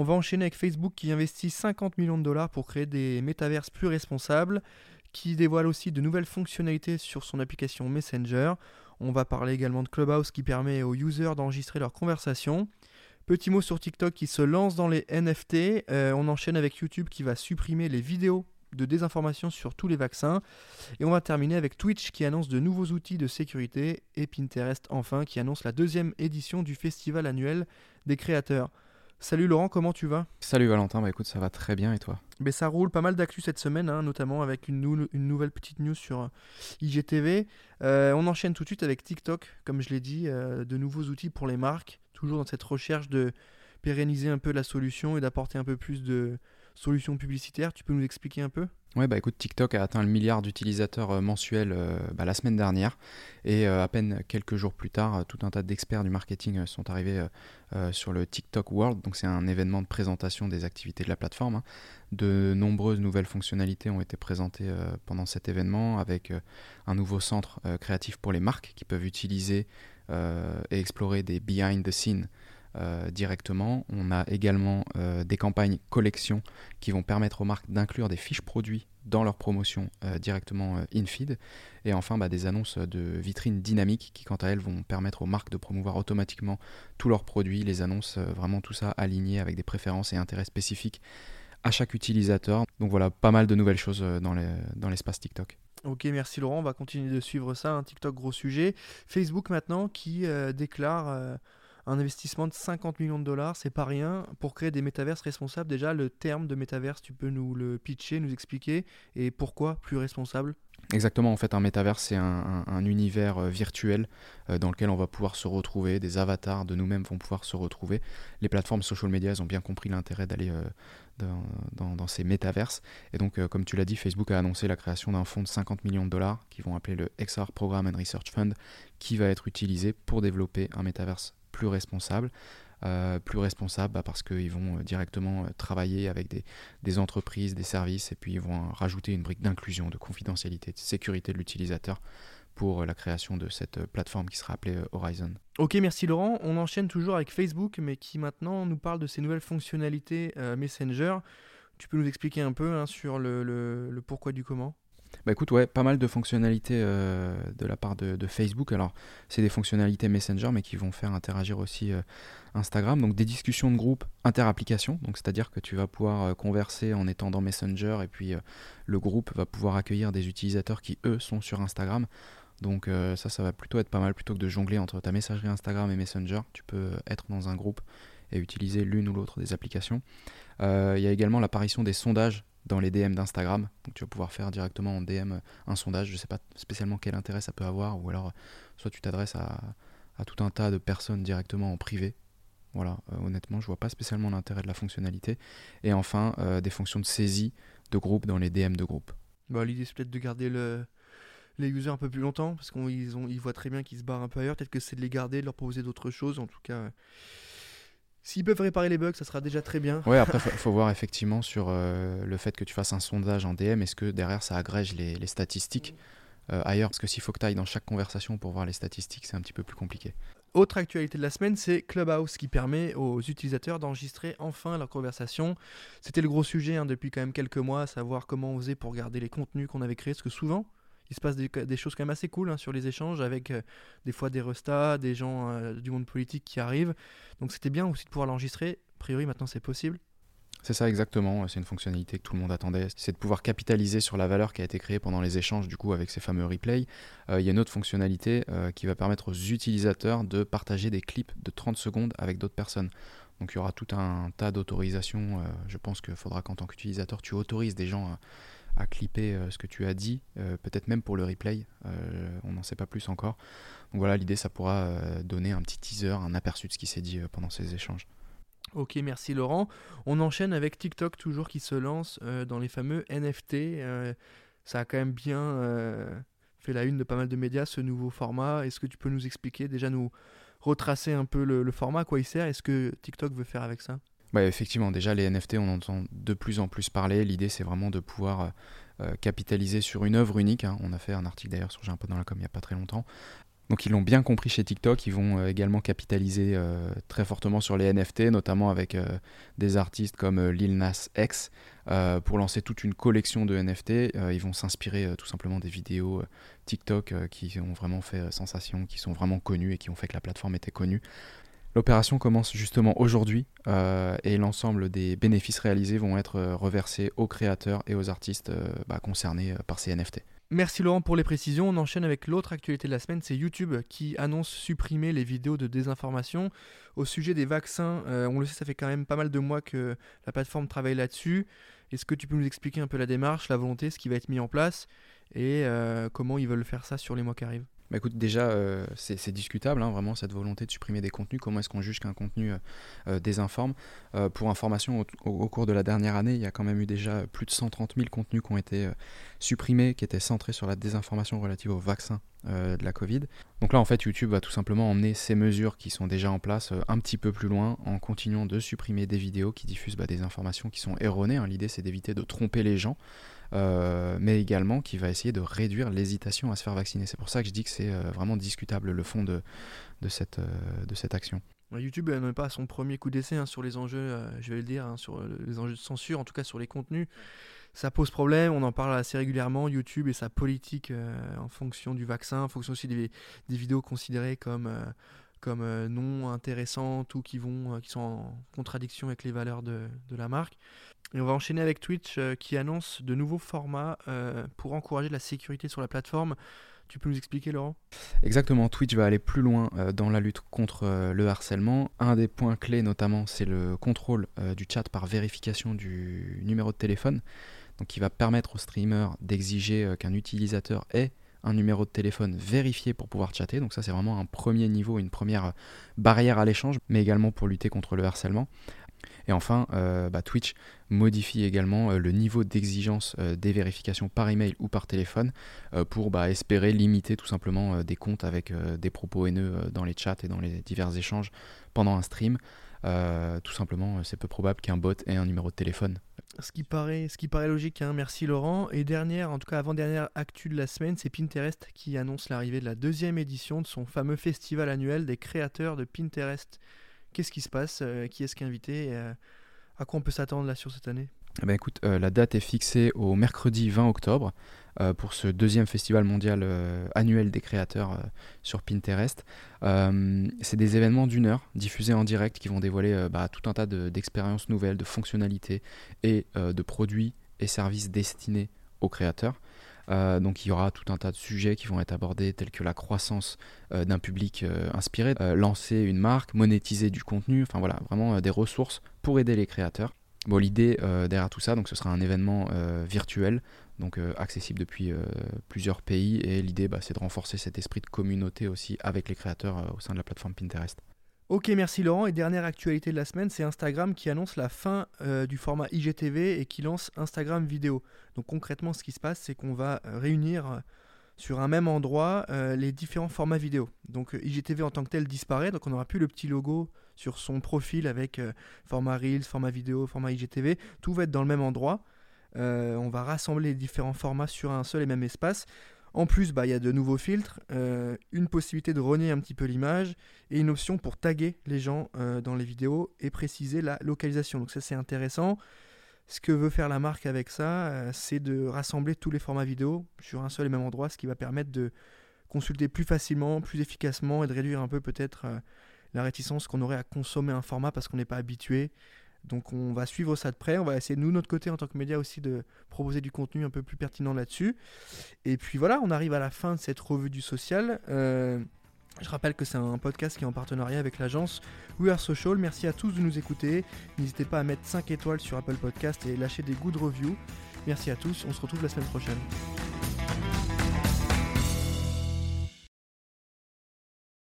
On va enchaîner avec Facebook qui investit 50 millions de dollars pour créer des métaverses plus responsables, qui dévoile aussi de nouvelles fonctionnalités sur son application Messenger. On va parler également de Clubhouse qui permet aux users d'enregistrer leurs conversations. Petit mot sur TikTok qui se lance dans les NFT. Euh, on enchaîne avec YouTube qui va supprimer les vidéos de désinformation sur tous les vaccins. Et on va terminer avec Twitch qui annonce de nouveaux outils de sécurité et Pinterest enfin qui annonce la deuxième édition du festival annuel des créateurs. Salut Laurent, comment tu vas? Salut Valentin, bah écoute, ça va très bien et toi? Mais ça roule pas mal d'actu cette semaine, hein, notamment avec une, une, nouvelle petite news sur euh, IGTV. Euh, on enchaîne tout de suite avec TikTok, comme je l'ai dit, euh, de nouveaux outils pour les marques, toujours dans cette recherche de pérenniser un peu la solution et d'apporter un peu plus de solutions publicitaires. Tu peux nous expliquer un peu? Ouais, bah écoute, TikTok a atteint le milliard d'utilisateurs euh, mensuels euh, bah, la semaine dernière et euh, à peine quelques jours plus tard, tout un tas d'experts du marketing sont arrivés sur le TikTok World. Donc c'est un événement de présentation des activités de la plateforme. Hein. De nombreuses nouvelles fonctionnalités ont été présentées pendant cet événement avec un nouveau centre créatif pour les marques qui peuvent utiliser et explorer des behind the scenes euh, directement. On a également euh, des campagnes collection qui vont permettre aux marques d'inclure des fiches produits dans leur promotion euh, directement in-feed. Et enfin, bah, des annonces de vitrines dynamiques qui, quant à elles, vont permettre aux marques de promouvoir automatiquement tous leurs produits, les annonces, vraiment tout ça aligné avec des préférences et intérêts spécifiques à chaque utilisateur. Donc voilà, pas mal de nouvelles choses dans l'espace TikTok. Ok, merci Laurent, on va continuer de suivre ça, un TikTok gros sujet. Facebook maintenant qui déclare un investissement de 50 millions de dollars, c'est pas rien. Pour créer des métaverses responsables, déjà, le terme de métaverse, tu peux nous le pitcher, nous expliquer, et pourquoi plus responsable? Exactement, en fait, un métaverse, c'est un, univers euh, virtuel euh, dans lequel on va pouvoir se retrouver, des avatars de nous-mêmes vont pouvoir se retrouver. Les plateformes social media, elles ont bien compris l'intérêt d'aller euh, dans, ces métaverses. Et donc, comme tu l'as dit, Facebook a annoncé la création d'un fonds de 50 millions de dollars, qui vont appeler le XR Program and Research Fund, qui va être utilisé pour développer un métaverse plus responsable. Euh, plus responsable bah, parce qu'ils vont euh, directement euh, travailler avec des, entreprises, des services, et puis ils vont rajouter une brique d'inclusion, de confidentialité, de sécurité de l'utilisateur pour la création de cette plateforme qui sera appelée Horizon. Ok, merci Laurent. On enchaîne toujours avec Facebook, mais qui maintenant nous parle de ces nouvelles fonctionnalités Messenger. Tu peux nous expliquer un peu hein, sur le, le pourquoi du comment? Bah écoute, ouais, pas mal de fonctionnalités euh, de la part de, Facebook. Alors, c'est des fonctionnalités Messenger, mais qui vont faire interagir aussi euh, Instagram. Donc, des discussions de groupe inter-applications. Donc, c'est-à-dire que tu vas pouvoir euh, converser en étant dans Messenger, et puis le groupe va pouvoir accueillir des utilisateurs qui, eux, sont sur Instagram. Donc, ça, ça va plutôt être pas mal plutôt que de jongler entre ta messagerie Instagram et Messenger. Tu peux être dans un groupe et utiliser l'une ou l'autre des applications. Il y a également l'apparition des sondages dans les DM d'Instagram. Donc tu vas pouvoir faire directement en DM un sondage. Je ne sais pas spécialement quel intérêt ça peut avoir. Ou alors, soit tu t'adresses à, tout un tas de personnes directement en privé. Voilà, euh, honnêtement, je vois pas spécialement l'intérêt de la fonctionnalité. Et enfin, euh, des fonctions de saisie de groupe dans les DM de groupe. Bah, L'idée, c'est peut-être de garder le, les users un peu plus longtemps, parce qu'ils ils voient très bien qu'ils se barrent un peu ailleurs. Peut-être que c'est de les garder, de leur proposer d'autres choses. En tout cas, S'ils peuvent réparer les bugs, ça sera déjà très bien. Ouais, après, il faut, voir effectivement sur euh, le fait que tu fasses un sondage en DM, est-ce que derrière ça agrège les, statistiques euh, ailleurs? Parce que s'il faut que tu ailles dans chaque conversation pour voir les statistiques, c'est un petit peu plus compliqué. Autre actualité de la semaine, c'est Clubhouse qui permet aux utilisateurs d'enregistrer enfin leur conversation. C'était le gros sujet hein, depuis quand même quelques mois, savoir comment on faisait pour garder les contenus qu'on avait créés, parce que souvent, il se passe des, choses quand même assez cool hein, sur les échanges avec euh, des fois des restats, des gens euh, du monde politique qui arrivent. Donc c'était bien aussi de pouvoir l'enregistrer. A priori, maintenant c'est possible. C'est ça exactement, c'est une fonctionnalité que tout le monde attendait, c'est de pouvoir capitaliser sur la valeur qui a été créée pendant les échanges du coup avec ces fameux replays. Euh, il y a une autre fonctionnalité qui va permettre aux utilisateurs de partager des clips de 30 secondes avec d'autres personnes. Donc il y aura tout un tas d'autorisations. je pense qu'il faudra qu'en tant qu'utilisateur tu autorises des gens à clipper euh, ce que tu as dit, euh, peut-être même pour le replay, euh, on n'en sait pas plus encore. Donc voilà, l'idée, ça pourra donner un petit teaser, un aperçu de ce qui s'est dit pendant ces échanges. Ok, merci Laurent. On enchaîne avec TikTok toujours qui se lance dans les fameux NFT. ça a quand même bien fait la une de pas mal de médias ce nouveau format. Est-ce que tu peux nous expliquer, déjà nous retracer un peu le, format, à quoi il sert? Et ce que TikTok veut faire avec ça? Bah, effectivement, déjà les NFT, on entend de plus en plus parler. L'idée, c'est vraiment de pouvoir euh, capitaliser sur une œuvre unique. Hein. On a fait un article d'ailleurs sur J'ai un peu dans la com il n'y a pas très longtemps. Donc ils l'ont bien compris chez TikTok, ils vont euh, également capitaliser euh, très fortement sur les NFT, notamment avec des artistes comme Lil Nas X, pour lancer toute une collection de NFT. ils vont s'inspirer tout simplement des vidéos TikTok qui ont vraiment fait sensation, qui sont vraiment connues et qui ont fait que la plateforme était connue. L'opération commence justement aujourd'hui euh, et l'ensemble des bénéfices réalisés vont être euh, reversés aux créateurs et aux artistes euh, bah, concernés par ces NFT. Merci Laurent pour les précisions. On enchaîne avec l'autre actualité de la semaine, c'est YouTube qui annonce supprimer les vidéos de désinformation au sujet des vaccins. on le sait, ça fait quand même pas mal de mois que la plateforme travaille là-dessus. Est-ce que tu peux nous expliquer un peu la démarche, la volonté, ce qui va être mis en place et comment ils veulent faire ça sur les mois qui arrivent? Bah écoute, déjà, euh, c'est discutable, hein, vraiment, cette volonté de supprimer des contenus. Comment est-ce qu'on juge qu'un contenu euh, euh, désinforme? Pour information, au, cours de la dernière année, il y a quand même eu déjà plus de 130 000 contenus qui ont été supprimés, qui étaient centrés sur la désinformation relative au vaccin de la Covid. Donc là, en fait, YouTube va tout simplement emmener ces mesures qui sont déjà en place un petit peu plus loin en continuant de supprimer des vidéos qui diffusent bah, des informations qui sont erronées. Hein. L'idée, c'est d'éviter de tromper les gens. Euh, mais également qui va essayer de réduire l'hésitation à se faire vacciner. C'est pour ça que je dis que c'est euh, vraiment discutable le fond de, de, cette, euh, de cette action. YouTube n'est pas son premier coup d'essai hein, sur les enjeux, je vais le dire, hein, sur les enjeux de censure, en tout cas sur les contenus. Ça pose problème, on en parle assez régulièrement, YouTube et sa politique en fonction du vaccin, en fonction aussi des, vidéos considérées comme, comme non intéressantes ou qui, vont, qui sont en contradiction avec les valeurs de, de la marque. Et on va enchaîner avec Twitch euh, qui annonce de nouveaux formats euh, pour encourager la sécurité sur la plateforme. Tu peux nous expliquer, Laurent? Exactement, Twitch va aller plus loin euh, dans la lutte contre le harcèlement. Un des points clés, notamment, c'est le contrôle du chat par vérification du numéro de téléphone, donc qui va permettre aux streamers d'exiger qu'un utilisateur ait un numéro de téléphone vérifié pour pouvoir chatter. Donc ça c'est vraiment un premier niveau, une première barrière à l'échange, mais également pour lutter contre le harcèlement. Et enfin, euh, bah, Twitch modifie également euh, le niveau d'exigence euh, des vérifications par email ou par téléphone pour bah, espérer limiter tout simplement des comptes avec des propos haineux dans les chats et dans les divers échanges pendant un stream. tout simplement, c'est peu probable qu'un bot ait un numéro de téléphone. Ce qui paraît, logique, hein. merci Laurent. Et dernière, en tout cas avant-dernière actu de la semaine, c'est Pinterest qui annonce l'arrivée de la deuxième édition de son fameux festival annuel des créateurs de Pinterest. Qu'est-ce qui se passe euh, Qui est-ce qui est invité euh, À quoi on peut s'attendre là sur cette année? Eh ben euh, la date est fixée au mercredi 20 octobre pour ce deuxième festival mondial annuel des créateurs sur Pinterest. c'est des événements d'une heure diffusés en direct qui vont dévoiler bah, tout un tas d'expériences nouvelles, de fonctionnalités et de produits et services destinés aux créateurs. Euh, donc il y aura tout un tas de sujets qui vont être abordés tels que la croissance euh, d'un public euh, inspiré, lancer une marque, monétiser du contenu, enfin voilà, vraiment des ressources pour aider les créateurs. Bon, l'idée derrière tout ça, donc ce sera un événement virtuel, donc accessible depuis plusieurs pays, et l'idée bah, c'est de renforcer cet esprit de communauté aussi avec les créateurs au sein de la plateforme Pinterest. Ok, merci Laurent. Et dernière actualité de la semaine, c'est Instagram qui annonce la fin euh, du format IGTV et qui lance Instagram vidéo. Donc concrètement, ce qui se passe, c'est qu'on va euh, réunir euh, sur un même endroit les différents formats vidéo. Donc IGTV en tant que tel disparaît, donc on n'aura plus le petit logo sur son profil avec format Reels, format vidéo, format IGTV. Tout va être dans le même endroit. on va rassembler les différents formats sur un seul et même espace. En plus, bah, il y a de nouveaux filtres, euh, une possibilité de renier un petit peu l'image et une option pour taguer les gens euh, dans les vidéos et préciser la localisation. Donc ça c'est intéressant. Ce que veut faire la marque avec ça, euh, c'est de rassembler tous les formats vidéo sur un seul et même endroit, ce qui va permettre de consulter plus facilement, plus efficacement et de réduire un peu peut-être la réticence qu'on aurait à consommer un format parce qu'on n'est pas habitué. Donc on va suivre ça de près, on va essayer nous, notre côté en tant que média aussi, de proposer du contenu un peu plus pertinent là-dessus. Et puis voilà, on arrive à la fin de cette revue du social. Euh, je rappelle que c'est un podcast qui est en partenariat avec l'agence We Are Social. Merci à tous de nous écouter. N'hésitez pas à mettre 5 étoiles sur Apple Podcast et lâcher des good reviews. Merci à tous, on se retrouve la semaine prochaine.